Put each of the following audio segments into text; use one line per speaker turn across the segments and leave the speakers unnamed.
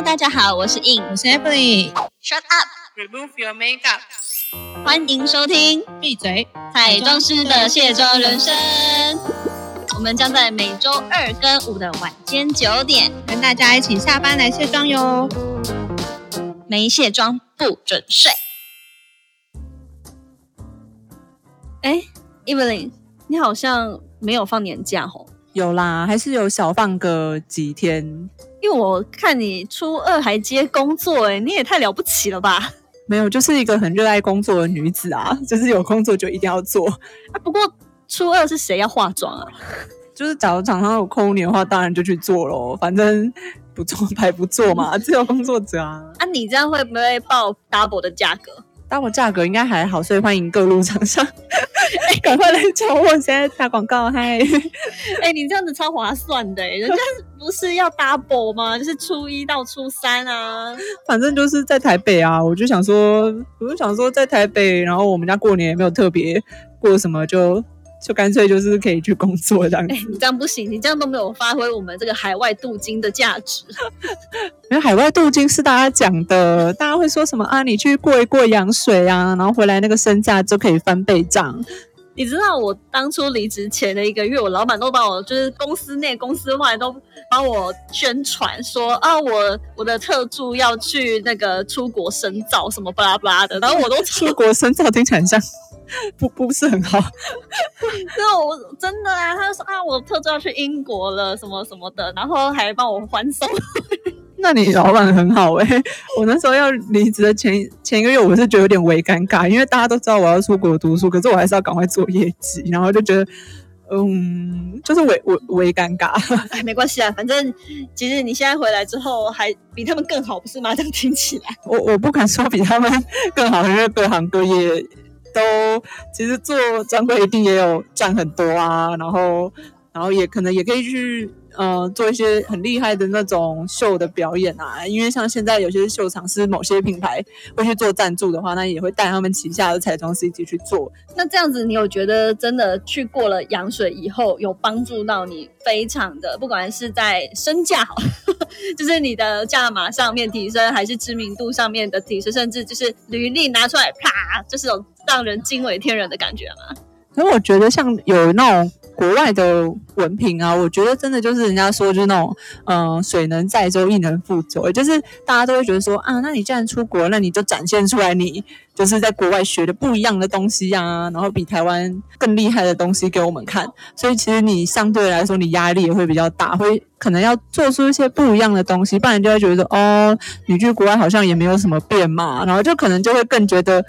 Hello，大家好，我是 In，
我是 Emily。
Shut
up，Remove your makeup。
欢迎收听
闭嘴！
彩妆师的卸妆人生。我们将在每周二跟五的晚间九点，
跟大家一起下班来卸妆哟。
没卸妆不准睡。哎，Evelyn，你好像没有放年假吼？
有啦，还是有小放个几天。
因为我看你初二还接工作，哎，你也太了不起了吧！
没有，就是一个很热爱工作的女子啊，就是有工作就一定要做。
啊，不过初二是谁要化妆啊？
就是假如厂商有空你的话，当然就去做咯，反正不做 白不做嘛，自由工作者啊。
啊，你这样会不会报 double 的价格？
但我价格应该还好，所以欢迎各路厂商，哎，赶快来找我，现在打广告，嗨！
哎、你这样子超划算的、欸，人家不是要 double 吗？就是初一到初三啊。
反正就是在台北啊，我就想说，我就想说在台北，然后我们家过年也没有特别过什么，就就干脆就是可以去工作这样子
哎、。你这样不行，你这样都没有发挥我们这个海外镀金的价值。
因为海外镀金是大家讲的，大家会说什么啊？你去过一过洋水啊，然后回来那个身价就可以翻倍涨。
你知道我当初离职前的一个月，我老板都把我就是公司内、公司外都帮我宣传说啊，我我的特助要去那个出国深造什么巴拉巴拉的，然后我都
出国深造听起来很像 不不是很好。
那我真的啊，他就说啊，我特助要去英国了，什么什么的，然后还帮我欢送。
那你老板很好哎、我那时候要离职的前前一个月，我是觉得有点微尴尬，因为大家都知道我要出国读书，可是我还是要赶快做业绩，然后就觉得。嗯，就是微微微尴尬，
哎，没关系啊，反正其实你现在回来之后还比他们更好，不是吗？这样听起来，
我我不敢说比他们 更好，因为各行各业都其实做专柜一定也有赚很多啊，然后然后也可能也可以去呃做一些很厉害的那种秀的表演啊，因为像现在有些秀场是某些品牌会去做赞助的话，那也会带他们旗下的彩妆师一起去做。
那这样子，你有觉得真的去过了羊水以后，有帮助到你非常的，不管是在身价好，就是你的价码上面提升，还是知名度上面的提升，甚至就是履历拿出来啪，就是有让人惊为天人的感觉吗？
可是我觉得像有那种国外的文凭啊，我觉得真的就是人家说就是那种，嗯、水能载舟，亦能覆舟，就是大家都会觉得说啊，那你既然出国，那你就展现出来你就是在国外学的不一样的东西啊，然后比台湾更厉害的东西给我们看。所以其实你相对来说，你压力也会比较大，会可能要做出一些不一样的东西，不然就会觉得哦，你去国外好像也没有什么变嘛，然后就可能就会更觉得。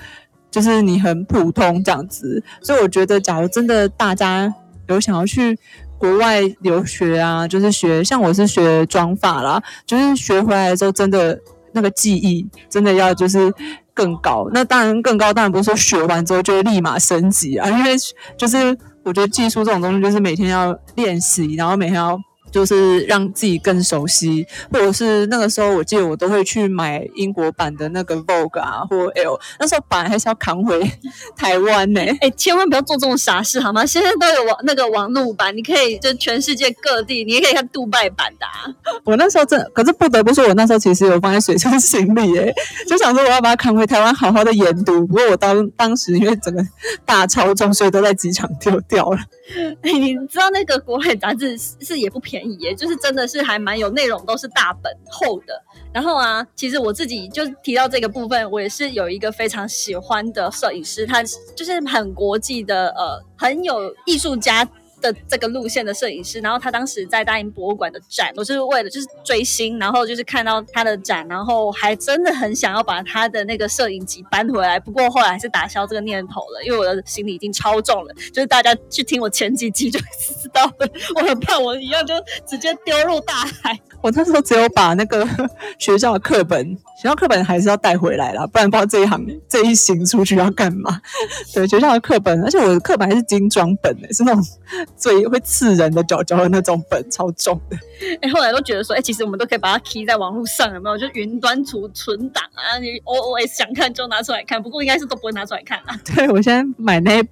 就是你很普通这样子，所以我觉得，假如真的大家有想要去国外留学啊，就是学像我是学妆发啦，就是学回来的时候，真的那个技艺真的要就是更高。那当然更高，当然不是说学完之后就立马升级啊，因为就是我觉得技术这种东西，就是每天要练习，然后每天要。就是让自己更熟悉，或者是那个时候，我记得我都会去买英国版的那个 Vogue 啊，或 L。那时候版还是要扛回 台湾呢、
哎、千万不要做这种傻事好吗？现在都有网那个网路版，你可以就全世界各地，你也可以看杜拜版的、啊。
我那时候真的，可是不得不说，我那时候其实有放在水上行李哎，就想说我要把它扛回台湾，好好的研读。不过我当当时因为整个大超重，所以都在机场丢掉了。
哎，你知道那个国外杂志是是也不便宜也，就是真的是还蛮有内容，都是大本厚的。然后啊，其实我自己就提到这个部分，我也是有一个非常喜欢的摄影师，他就是很国际的，呃，很有艺术家。的这个路线的摄影师，然后他当时在大英博物馆的展，我就是为了就是追星，然后就是看到他的展，然后还真的很想要把他的那个摄影集搬回来，不过后来还是打消这个念头了，因为我的行李已经超重了，就是大家去听我前几集就 知道了，我很怕我一样就直接丢入大海。
我那时候只有把那个 学校的课本，学校课本还是要带回来啦，不然不知道这一行这一行出去要干嘛。对，学校的课本，而且我的课本还是精装本诶、是那种 最会刺人的角角的那种本，超重的。
哎、后来都觉得说，哎、其实我们都可以把它 key 在网络上，有没有？就云端储存档啊，你 always 想看就拿出来看，不过应该是都不会拿出来看啊。
对我现在买那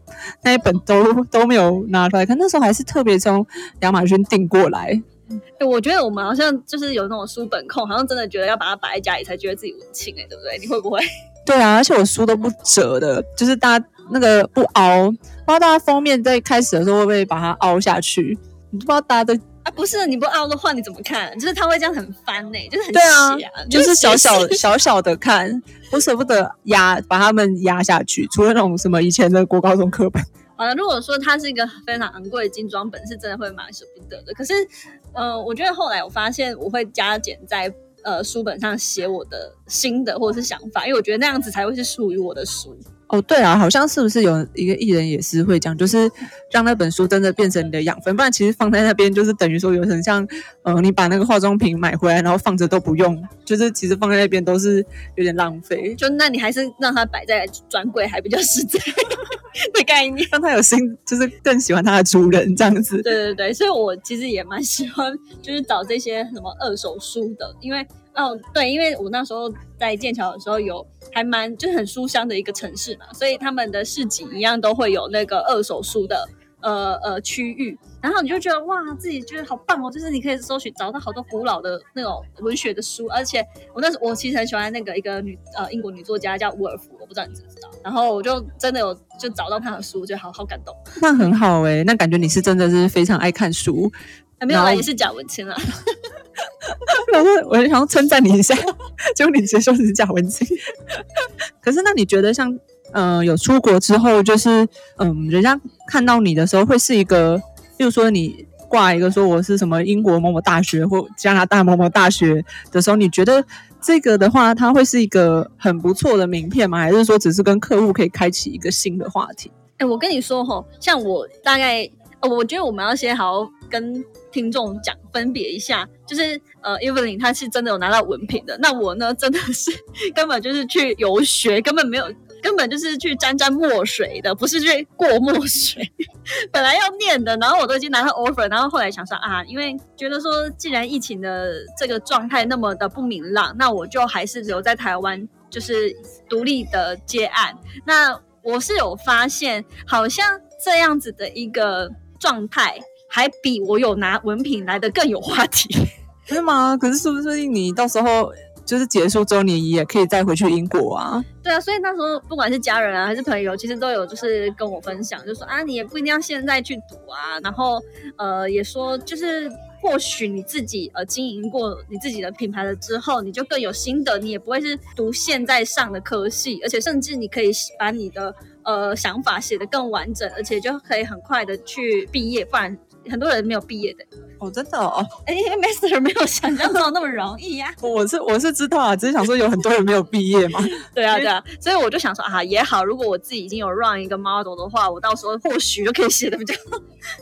那一本都都没有拿出来看，那时候还是特别从亚马逊订过来。
欸我觉得我们好像就是有那种书本控，好像真的觉得要把它摆在家里才觉得自己文青哎、对不对？你会不会？
对啊，而且我书都不折的，就是大家那个不凹，不知道大家封面在开始的时候会不会把它凹下去？你不知道大家都
啊，不是你不凹的话，你怎么看？就是它会这样很翻呢、就是很
对啊就是小小小小的看，我舍不得压把它们压下去。除了那种什么以前的国高中课本，
好了，如果说它是一个非常昂贵的精装本，是真的会蛮舍不得的。可是，呃，我觉得后来我发现我会加减在呃书本上写我的新的或者是想法，因为我觉得那样子才会是属于我的书。
哦，对啊，好像是不是有一个艺人也是会讲，就是让那本书真的变成你的养分，不然其实放在那边就是等于说有点像，呃，你把那个化妆品买回来然后放着都不用，就是其实放在那边都是有点浪费，
就那你还是让它摆在专柜还比较实在的概念。
让他有心，就是更喜欢他的主人这样子。
对对对，所以我其实也蛮喜欢，就是找这些什么二手书的，因为哦对，因为我那时候在剑桥的时候有还蛮就是很书香的一个城市嘛，所以他们的市集一样都会有那个二手书的呃呃区域，然后你就觉得哇，自己觉得好棒哦，就是你可以搜寻找到好多古老的那种文学的书，而且我那时我其实很喜欢那个一个女呃英国女作家叫伍尔夫，我不知道你知不知道，然后我就真的有就找到她的书，就好好感动。
那很好诶、那感觉你是真的是非常爱看书。
还没有啦，也是假文青啦。
我说我想要称赞你一下，结果你直接说你是假文青。可是那你觉得像呃有出国之后，就是嗯人家看到你的时候，会是一个，比如说你挂一个说我是什么英国某某大学或加拿大某某大学的时候，你觉得这个的话，它会是一个很不错的名片吗？还是说只是跟客户可以开启一个新的话题？
哎、我跟你说吼，像我大概，呃，我觉得我们要先好好跟听众讲分别一下，就是呃，Evelyn 他是真的有拿到文凭的，那我呢真的是 根本就是去游学，根本没有。根本就是去沾沾墨水的，不是去过墨水。本来要念的，然后我都已经拿到 offer，然后后来想说啊，因为觉得说，既然疫情的这个状态那么的不明朗，那我就还是留在台湾，就是独立的接案。那我是有发现，好像这样子的一个状态，还比我有拿文凭来的更有话题。
是吗？可是是不是你到时候就是结束周年，你也可以再回去英国啊？
对啊，所以那时候不管是家人啊还是朋友，其实都有就是跟我分享，就说啊，你也不一定要现在去读啊，然后呃也说就是。或许你自己呃经营过你自己的品牌了之后，你就更有心得，你也不会是读现在上的科系，而且甚至你可以把你的呃想法写得更完整，而且就可以很快的去毕业，不然很多人没有毕业的。
哦，真的哦，
哎，master 没有想象中那么容易呀、
我是我是知道啊，只是想说有很多人没有毕业嘛。
对啊，对啊，所以我就想说啊，也好，如果我自己已经有 run 一个 model 的话，我到时候或许就可以写的比较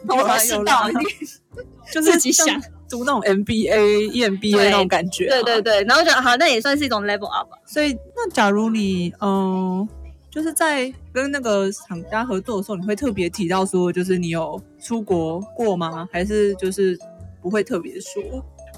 头头是道一点。
就是
自己想
像读那种 MBA、EMBA 那种感觉、啊
对对。对，然后就好，那也算是一种 level up。
所以，那假如你嗯，就是在跟那个厂家合作的时候，你会特别提到说，就是你有出国过吗？还是就是不会特别说？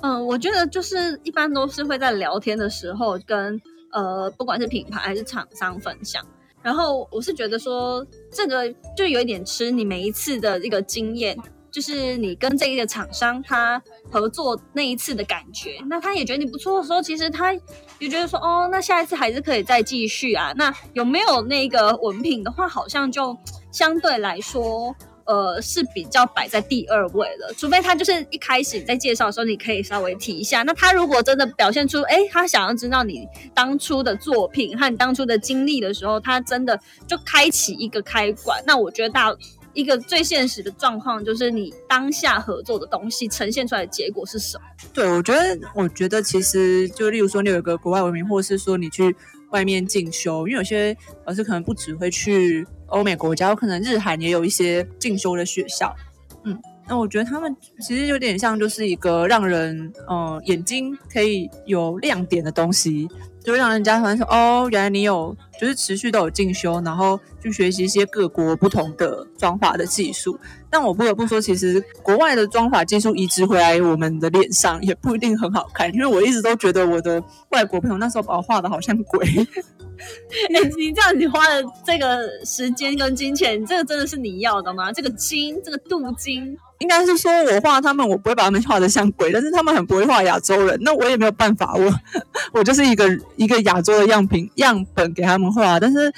嗯，我觉得就是一般都是会在聊天的时候跟呃，不管是品牌还是厂商分享。然后我是觉得说，这个就有一点吃你每一次的一个经验，就是你跟这一个厂商他合作那一次的感觉。那他也觉得你不错的时候，其实他也觉得说，哦，那下一次还是可以再继续啊。那有没有那个文凭的话，好像就相对来说。呃，是比较摆在第二位了，除非他就是一开始你在介绍的时候，你可以稍微提一下。那他如果真的表现出，哎，他想要知道你当初的作品和你当初的经历的时候，他真的就开启一个开关。那我觉得大一个最现实的状况就是你当下合作的东西呈现出来的结果是什么？
对，我觉得，我觉得其实就例如说，你有一个国外文明，或者是说你去外面进修，因为有些老师可能不只会去欧美国家，有可能日韩也有一些进修的学校。嗯，那我觉得他们其实有点像，就是一个让人呃眼睛可以有亮点的东西。就会让人家发现说，哦，原来你有就是持续都有进修，然后去学习一些各国不同的妆法的技术。但我不得不说，其实国外的妆法技术移植回来我们的脸上也不一定很好看，因为我一直都觉得我的外国朋友那时候把我画的好像鬼。
你你这样，你花的这个时间跟金钱，这个真的是你要的吗？这个金，这个镀金，
应该是说我画他们，我不会把他们画的像鬼，但是他们很不会画亚洲人，那我也没有办法，我 我就是一个一个亚洲的样品样本给他们画，但是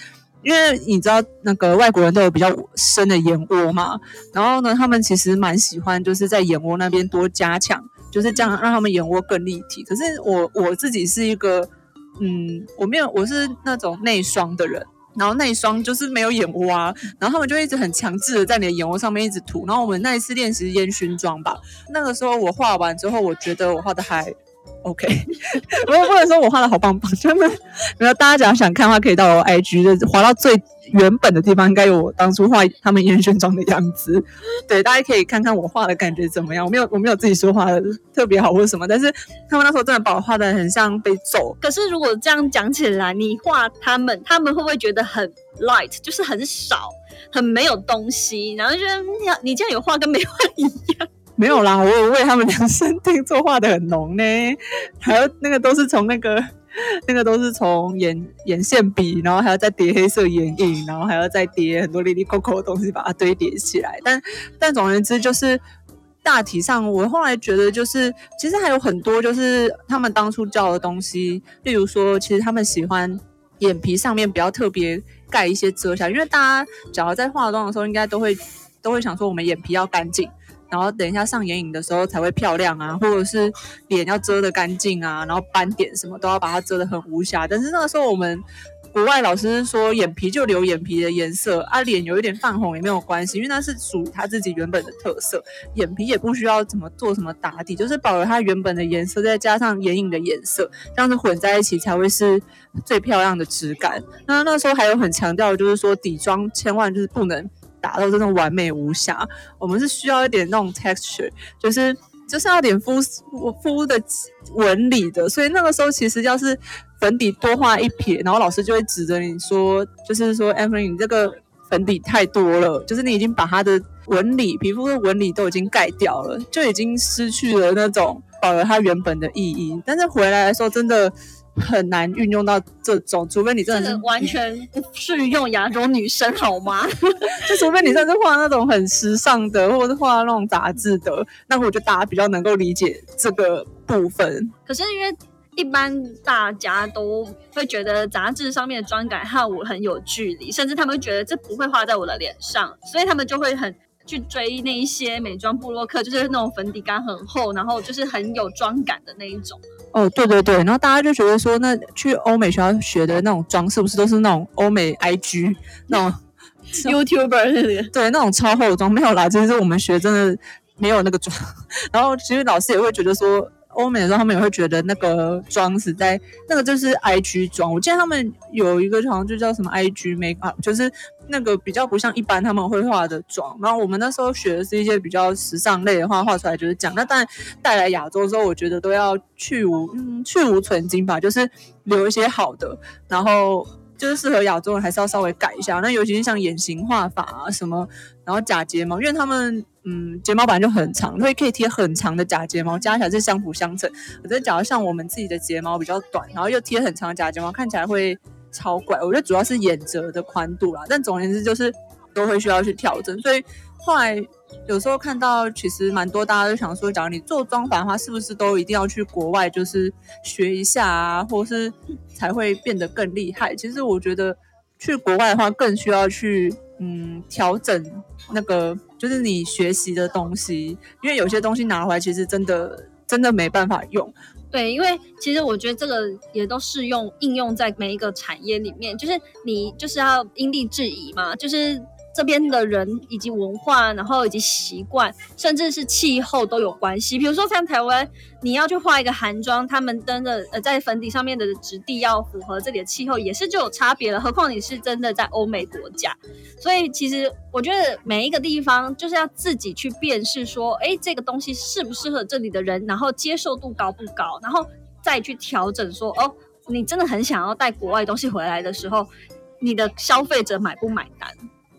因为你知道那个外国人都有比较深的眼窝嘛，然后呢，他们其实蛮喜欢就是在眼窝那边多加强，就是这样让他们眼窝更立体。可是我我自己是一个。嗯，我没有，我是那种内双的人，然后内双就是没有眼窝啊，然后他们就一直很强制的在你的眼窝上面一直涂，然后我们那一次练习烟熏妆吧，那个时候我画完之后，我觉得我画的还。OK，我 不能说我画的好棒棒，他们没有。大家只要想看的话，可以到我 IG，就滑到最原本的地方，应该有我当初画他们烟熏妆的样子。对，大家可以看看我画的感觉怎么样。我没有，我没有自己说画的特别好或者什么，但是他们那时候真的把我画的很像被揍。
可是如果这样讲起来，你画他们，他们会不会觉得很 light，就是很少，很没有东西，然后觉得你这样有画跟没画一样？
没有啦，我有为他们量身定做，画的很浓呢。还有那个都是从那个那个都是从眼眼线笔，然后还要再叠黑色眼影，然后还要再叠很多粒粒扣扣的东西把它堆叠起来。但但总而言之，就是大体上，我后来觉得就是其实还有很多就是他们当初教的东西，例如说，其实他们喜欢眼皮上面比较特别盖一些遮瑕，因为大家只要在化妆的时候，应该都会都会想说，我们眼皮要干净。然后等一下上眼影的时候才会漂亮啊，或者是脸要遮得干净啊，然后斑点什么都要把它遮得很无瑕。但是那个时候我们国外老师说，眼皮就留眼皮的颜色啊，脸有一点泛红也没有关系，因为那是属于他自己原本的特色。眼皮也不需要怎么做什么打底，就是保留它原本的颜色，再加上眼影的颜色，这样子混在一起才会是最漂亮的质感。那那时候还有很强调，就是说底妆千万就是不能。达到这种完美无瑕，我们是需要一点那种 texture，就是就是要点肤肤的纹理的。所以那个时候其实要是粉底多画一撇，然后老师就会指着你说，就是说 Anthony，你这个粉底太多了，就是你已经把它的纹理、皮肤的纹理都已经盖掉了，就已经失去了那种保留它原本的意义。但是回来的时候，真的。很难运用到这种，除非你真的是
完全不适用亚洲女生，好吗？
就除非你真的是画那种很时尚的，或者是画那种杂志的，那我觉得大家比较能够理解这个部分。
可是因为一般大家都会觉得杂志上面的妆感和我很有距离，甚至他们会觉得这不会画在我的脸上，所以他们就会很去追那一些美妆布洛克，就是那种粉底感很厚，然后就是很有妆感的那一种。
哦，对对对，然后大家就觉得说，那去欧美学校学的那种妆，是不是都是那种欧美 IG 那种
YouTuber
对，那种超厚的妆没有啦，其实我们学真的没有那个妆。然后其实老师也会觉得说。欧美的时候，他们也会觉得那个妆是在那个就是 I G 妆。我记得他们有一个好像就叫什么 I G Makeup，就是那个比较不像一般他们会画的妆。然后我们那时候学的是一些比较时尚类的话，画出来就是这样。那但带来亚洲之后，我觉得都要去无嗯去无存精吧，就是留一些好的，然后。就是适合亚洲人，还是要稍微改一下。那尤其是像眼型画法啊什么，然后假睫毛，因为他们嗯睫毛本来就很长，所以可以贴很长的假睫毛，加起来是相辅相成。我觉得假如像我们自己的睫毛比较短，然后又贴很长的假睫毛，看起来会超怪。我觉得主要是眼褶的宽度啦，但总而言之就是都会需要去调整。所以后来。有时候看到，其实蛮多大家都想说，假如你做妆法的话，是不是都一定要去国外，就是学一下啊，或是才会变得更厉害？其实我觉得去国外的话，更需要去嗯调整那个，就是你学习的东西，因为有些东西拿回来，其实真的真的没办法用。
对，因为其实我觉得这个也都适用应用在每一个产业里面，就是你就是要因地制宜嘛，就是。这边的人以及文化，然后以及习惯，甚至是气候都有关系。比如说像台湾，你要去画一个韩妆，他们真的呃在粉底上面的质地要符合这里的气候，也是就有差别了。何况你是真的在欧美国家，所以其实我觉得每一个地方就是要自己去辨识，说哎这个东西适不适合这里的人，然后接受度高不高，然后再去调整说哦。你真的很想要带国外东西回来的时候，你的消费者买不买单？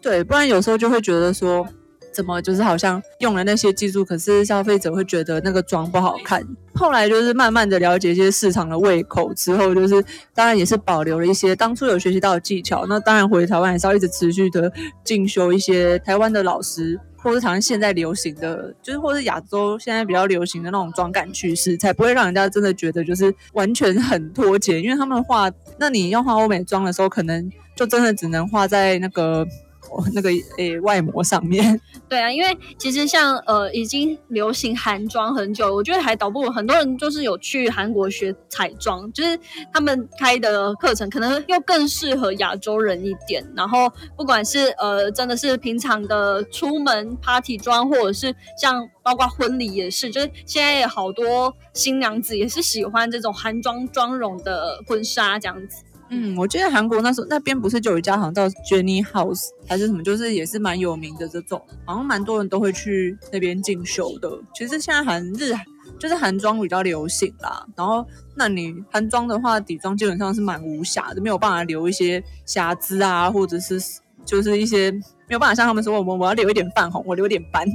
对，不然有时候就会觉得说。怎么就是好像用了那些技术，可是消费者会觉得那个妆不好看。后来就是慢慢的了解一些市场的胃口之后，就是当然也是保留了一些当初有学习到的技巧。那当然回台湾还是要一直持续的进修一些台湾的老师，或是台湾现在流行的，就是或是亚洲现在比较流行的那种妆感趋势，才不会让人家真的觉得就是完全很脱节。因为他们画，那你要画欧美妆的时候，可能就真的只能画在那个。那个诶，外膜上面。
对啊，因为其实像呃，已经流行韩妆很久，我觉得还倒不如很多人就是有去韩国学彩妆，就是他们开的课程可能又更适合亚洲人一点。然后不管是呃，真的是平常的出门 party 妆，或者是像包括婚礼也是，就是现在有好多新娘子也是喜欢这种韩妆妆容的婚纱这样子。
嗯，我记得韩国那时候那边不是就有一家好像叫 Jenny House 还是什么，就是也是蛮有名的这种，好像蛮多人都会去那边进修的。其实现在韩日就是韩妆比较流行啦，然后那你韩妆的话，底妆基本上是蛮无瑕的，没有办法留一些瑕疵啊，或者是就是一些没有办法像他们说我们我要留一点泛红，我留一点斑。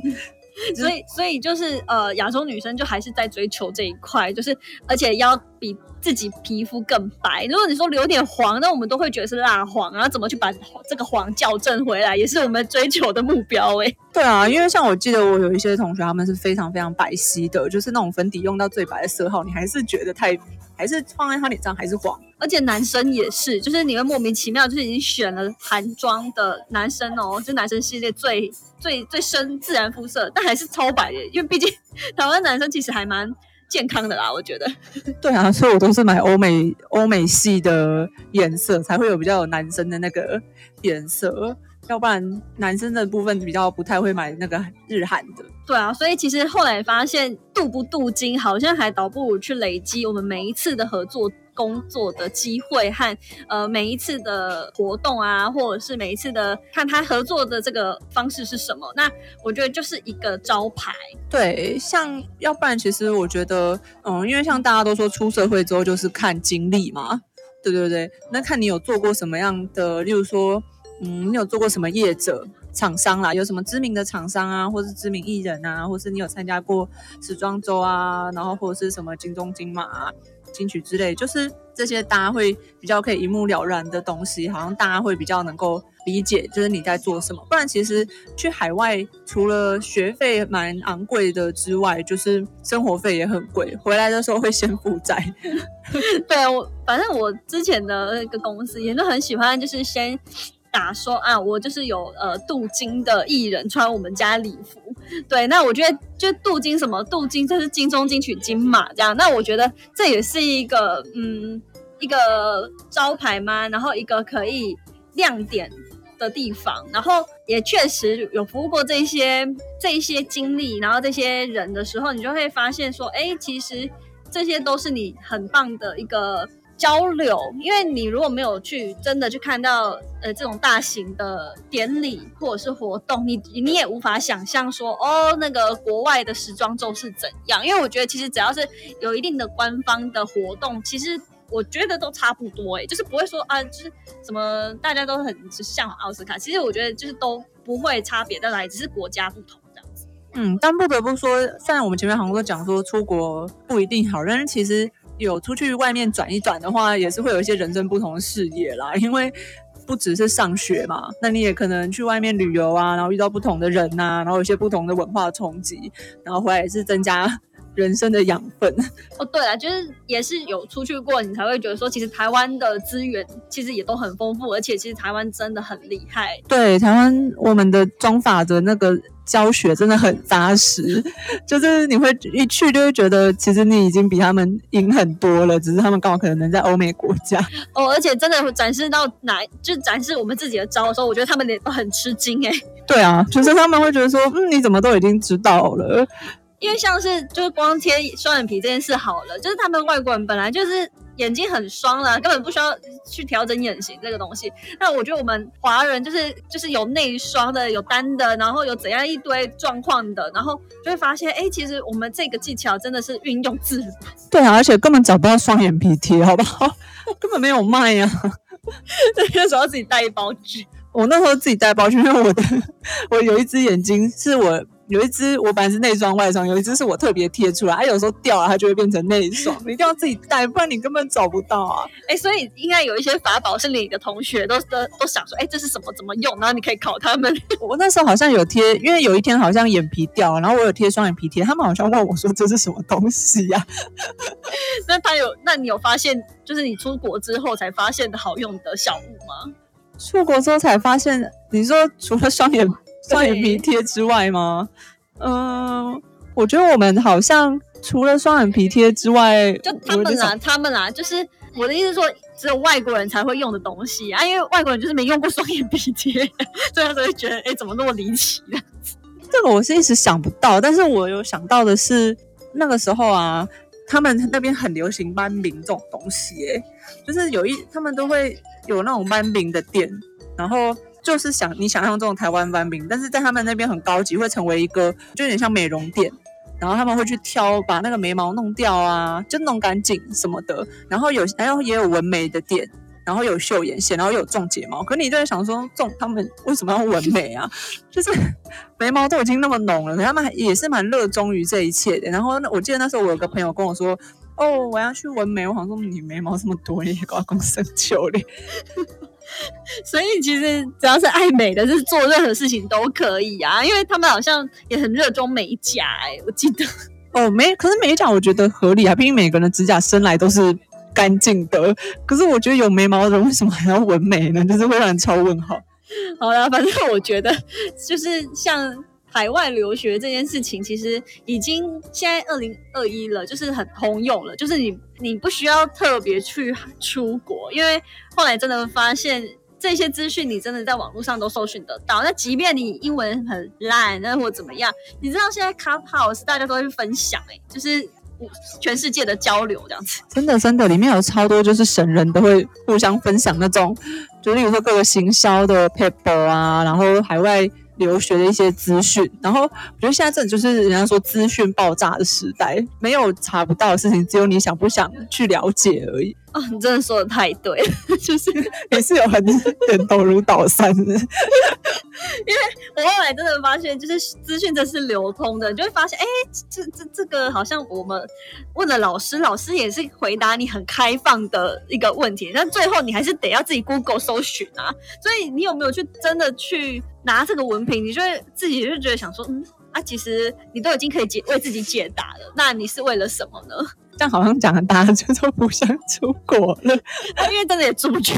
所以所以就是呃，亚洲女生就还是在追求这一块，就是而且要比。自己皮肤更白。如果你说留点黄，那我们都会觉得是蜡黄然后。怎么去把这个黄校正回来，也是我们追求的目标哎。
对啊，因为像我记得我有一些同学，他们是非常非常白皙的，就是那种粉底用到最白的色号，你还是觉得太，还是放在他脸上还是黄。
而且男生也是，就是你会莫名其妙，就是已经选了韩妆的男生哦，就男生系列最最最深自然肤色，但还是超白的，因为毕竟 台湾男生其实还蛮。健康的啦，我觉得。
对啊，所以我都是买欧美欧美系的颜色，才会有比较有男生的那个颜色，要不然男生的部分比较不太会买那个日韩的。
对啊，所以其实后来发现镀不镀金，好像还倒不如去累积我们每一次的合作。工作的机会和呃每一次的活动啊，或者是每一次的看他合作的这个方式是什么，那我觉得就是一个招牌。
对，像要不然其实我觉得，嗯，因为像大家都说出社会之后就是看经历嘛，对对对，那看你有做过什么样的，例如说，嗯，你有做过什么业者厂商啦，有什么知名的厂商啊，或是知名艺人啊，或是你有参加过时装周啊，然后或者是什么金钟金马。金曲之类，就是这些大家会比较可以一目了然的东西，好像大家会比较能够理解，就是你在做什么。不然其实去海外，除了学费蛮昂贵的之外，就是生活费也很贵，回来的时候会先负债。
对我，反正我之前的那个公司也都很喜欢，就是先。打说啊，我就是有呃镀金的艺人穿我们家礼服，对，那我觉得就镀金什么镀金，这是金钟金曲金马这样，那我觉得这也是一个嗯一个招牌吗？然后一个可以亮点的地方，然后也确实有服务过这些这一些经历，然后这些人的时候，你就会发现说，哎，其实这些都是你很棒的一个。交流，因为你如果没有去真的去看到呃这种大型的典礼或者是活动，你你也无法想象说哦那个国外的时装周是怎样。因为我觉得其实只要是有一定的官方的活动，其实我觉得都差不多哎，就是不会说啊就是什么大家都很向往奥斯卡，其实我觉得就是都不会差别在哪里，只是国家不同这样子。
嗯，但不得不说，虽然我们前面好像都讲说出国不一定好，但是其实。有出去外面转一转的话，也是会有一些人生不同的视野啦。因为不只是上学嘛，那你也可能去外面旅游啊，然后遇到不同的人呐，然后有些不同的文化冲击，然后回来也是增加人生的养分。
哦，对了，就是也是有出去过，你才会觉得说，其实台湾的资源其实也都很丰富，而且其实台湾真的很厉害。
对，台湾我们的妆法的那个。教学真的很扎实，就是你会一去就会觉得，其实你已经比他们赢很多了，只是他们刚好可能能在欧美国家
哦，而且真的展示到哪，就展示我们自己的招的时候，我觉得他们也都很吃惊哎。
对啊，就是他们会觉得说，嗯，你怎么都已经知道了？
因为像是就是光贴双眼皮这件事好了，就是他们外国人本来就是。眼睛很双了，根本不需要去调整眼型这个东西。那我觉得我们华人就是就是有内双的，有单的，然后有怎样一堆状况的，然后就会发现，哎，其实我们这个技巧真的是运用自如。
对啊，而且根本找不到双眼皮贴，好不好？根本没有卖呀、
对，那时候自己带一包纸。
我那时候自己带包去，因为我的 我有一只眼睛是我有一只我本来是内双外双，有一只是我特别贴出来，它有时候掉了它就会变成内双，你一定要自己带，不然你根本找不到啊。
哎、所以应该有一些法宝是你的同学都都都想说，哎、这是什么？怎么用？然后你可以考他们。
我那时候好像有贴，因为有一天好像眼皮掉了，然后我有贴双眼皮贴，他们好像问我说这是什么东西呀、
那他有，那你有发现，就是你出国之后才发现的好用的小物吗？
出国之后才发现，你说除了双眼双眼皮贴之外吗？嗯、我觉得我们好像除了双眼皮贴之外，
就他们
我有点
啦，他们啦，就是我的意思是说，只有外国人才会用的东西啊，因为外国人就是没用过双眼皮贴，所以他就会觉得，哎、怎么那么离奇呢？
这个我是一时想不到，但是我有想到的是那个时候啊，他们那边很流行斑饼这种东西、欸，就是有一他们都会有那种斑饼的店，然后就是想你想象中的台湾翻饼，但是在他们那边很高级，会成为一个就有点像美容店。然后他们会去挑，把那个眉毛弄掉啊，就弄干净什么的。然后有，然后也有纹眉的店，然后有绣眼线，然后有种睫毛。可你就在想说，种他们为什么要纹眉啊？就是 眉毛都已经那么浓了，他们也是蛮热衷于这一切的。然后那我记得那时候我有个朋友跟我说，哦，我要去纹眉。我好像说你眉毛这么多，你也搞公生球嘞？
所以其实只要是爱美的，是做任何事情都可以啊，因为他们好像也很热衷美甲、哎，我记得。
哦，美，可是美甲我觉得合理啊，毕竟每个人的指甲生来都是干净的。可是我觉得有眉毛的人为什么还要纹眉呢？就是会让人超问号。
好了，反正我觉得就是像海外留学这件事情，其实已经现在二零二一了，就是很通用了，就是你你不需要特别去出国，因为后来真的发现。这些资讯你真的在网络上都搜寻得到，那即便你英文很烂，那或怎么样，你知道现在 Clubhouse 大家都会分享、欸，就是全世界的交流这样子。
真的真的，里面有超多就是神人都会互相分享那种，就例如说各个行销的 paper 啊，然后海外留学的一些资讯。然后我觉得现在这就是人家说资讯爆炸的时代，没有查不到的事情，只有你想不想去了解而已。
哦，你真的说的太对了，就是
也是有很点头如捣蒜的。
我后来真的发现，就是资讯这是流通的，你就会发现，哎，这这这个好像我们问了老师，老师也是回答你很开放的一个问题，但最后你还是得要自己 Google 搜寻啊。所以你有没有去真的去拿这个文凭，你就会自己就觉得想说，嗯啊，其实你都已经可以解为自己解答了，那你是为了什么呢？
这样好像讲的大家就都不想出国了。
因为真的也出不去。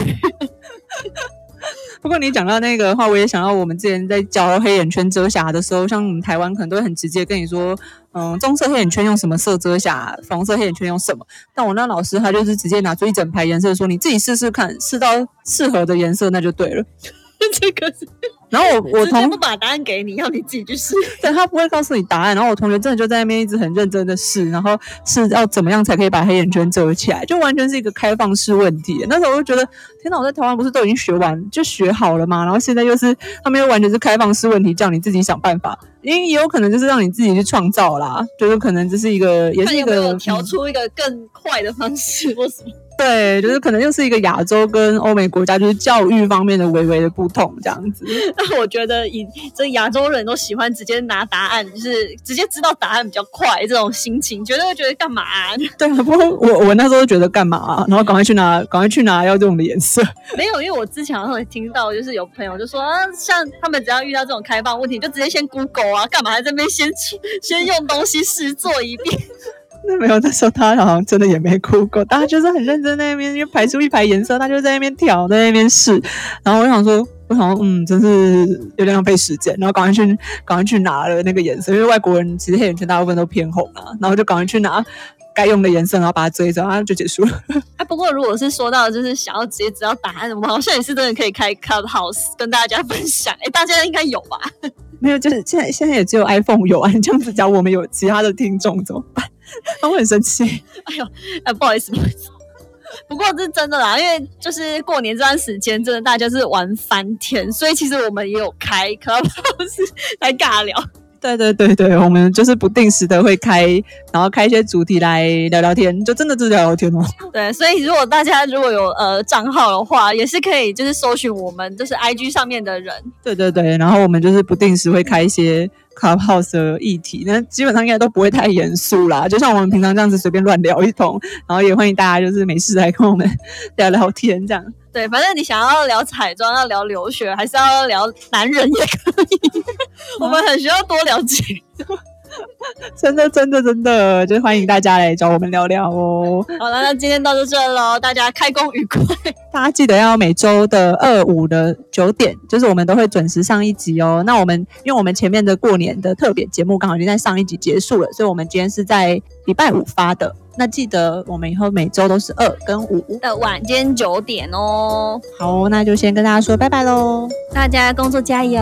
不过你讲到那个的话，我也想到我们之前在教黑眼圈遮瑕的时候，像我们台湾可能都会很直接跟你说，嗯，棕色黑眼圈用什么色遮瑕，粉红色黑眼圈用什么。但我那老师他就是直接拿出一整排颜色，说你自己试试看，试到适合的颜色那就对了。
这个是
然后我我同
直接不把答案给你，要你自己去试。
对他不会告诉你答案，然后我同学真的就在那边一直很认真的试，然后是要怎么样才可以把黑眼圈遮起来，就完全是一个开放式问题。那时候我就觉得，天哪，我在台湾不是都已经学完就学好了吗？然后现在又是他们又完全是开放式问题，叫你自己想办法，因为也有可能就是让你自己去创造啦，就是可能这是一个也是一个
调
嗯
出一个更快的方式或什么。
对，就是可能又是一个亚洲跟欧美国家就是教育方面的微微的不同这样子。
那我觉得以这亚洲人都喜欢直接拿答案，就是直接知道答案比较快这种心情，绝对会觉得干嘛啊、
对啊，不过我我那时候就觉得干嘛、啊，然后赶快去拿，赶快去拿要用的颜色。
没有，因为我之前好像有听到，就是有朋友就说，啊，像他们只要遇到这种开放问题，就直接先 Google 啊，干嘛还在那边先先用东西试做一遍？
那没有，那时候他好像真的也没哭过，但他就是很认真在那边，因为排出一排颜色，他就在那边挑，在那边试。然后我想说，我想说，嗯，真是有点浪费时间，然后赶快去，赶快去拿了那个颜色，因为外国人其实黑眼圈大部分都偏红啊，然后就赶快去拿该用的颜色，然后把它遮一遮，然后就结束了。
啊，不过如果是说到就是想要直接知道答案，我们好像也是真的可以开 Clubhouse 跟大家分享。哎，大家应该有吧？
没有，就是现在现在也只有 iPhone 有啊，你这样子讲，我们有其他的听众怎么办？他会很生气。
哎呦，哎，不好意思，不好意思。不过这是真的啦，因为就是过年这段时间，真的大家是玩翻天，所以其实我们也有开 Clubhouse 来尬聊。
对对对对，我们就是不定时的会开，然后开一些主题来聊聊天，就真的就是聊聊天哦。
对，所以如果大家如果有呃账号的话，也是可以就是搜寻我们就是 IG 上面的人。
对对对，然后我们就是不定时会开一些 Clubhouse 的议题，那基本上应该都不会太严肃啦，就像我们平常这样子随便乱聊一通，然后也欢迎大家就是没事来跟我们 聊聊天这样。
对，反正你想要聊彩妆，要聊留学，还是要聊男人也可以，我们很需要多了解。
真的，真的，真的，就欢迎大家来找我们聊聊哦。
好了，那今天到这喽，大家开工愉快。
大家记得要每周的二五的九点，就是我们都会准时上一集哦。那我们因为我们前面的过年的特别节目刚好已经在上一集结束了，所以我们今天是在礼拜五发的。那记得我们以后每周都是二跟五
的晚间九点哦。
好，那就先跟大家说拜拜喽，
大家工作加油。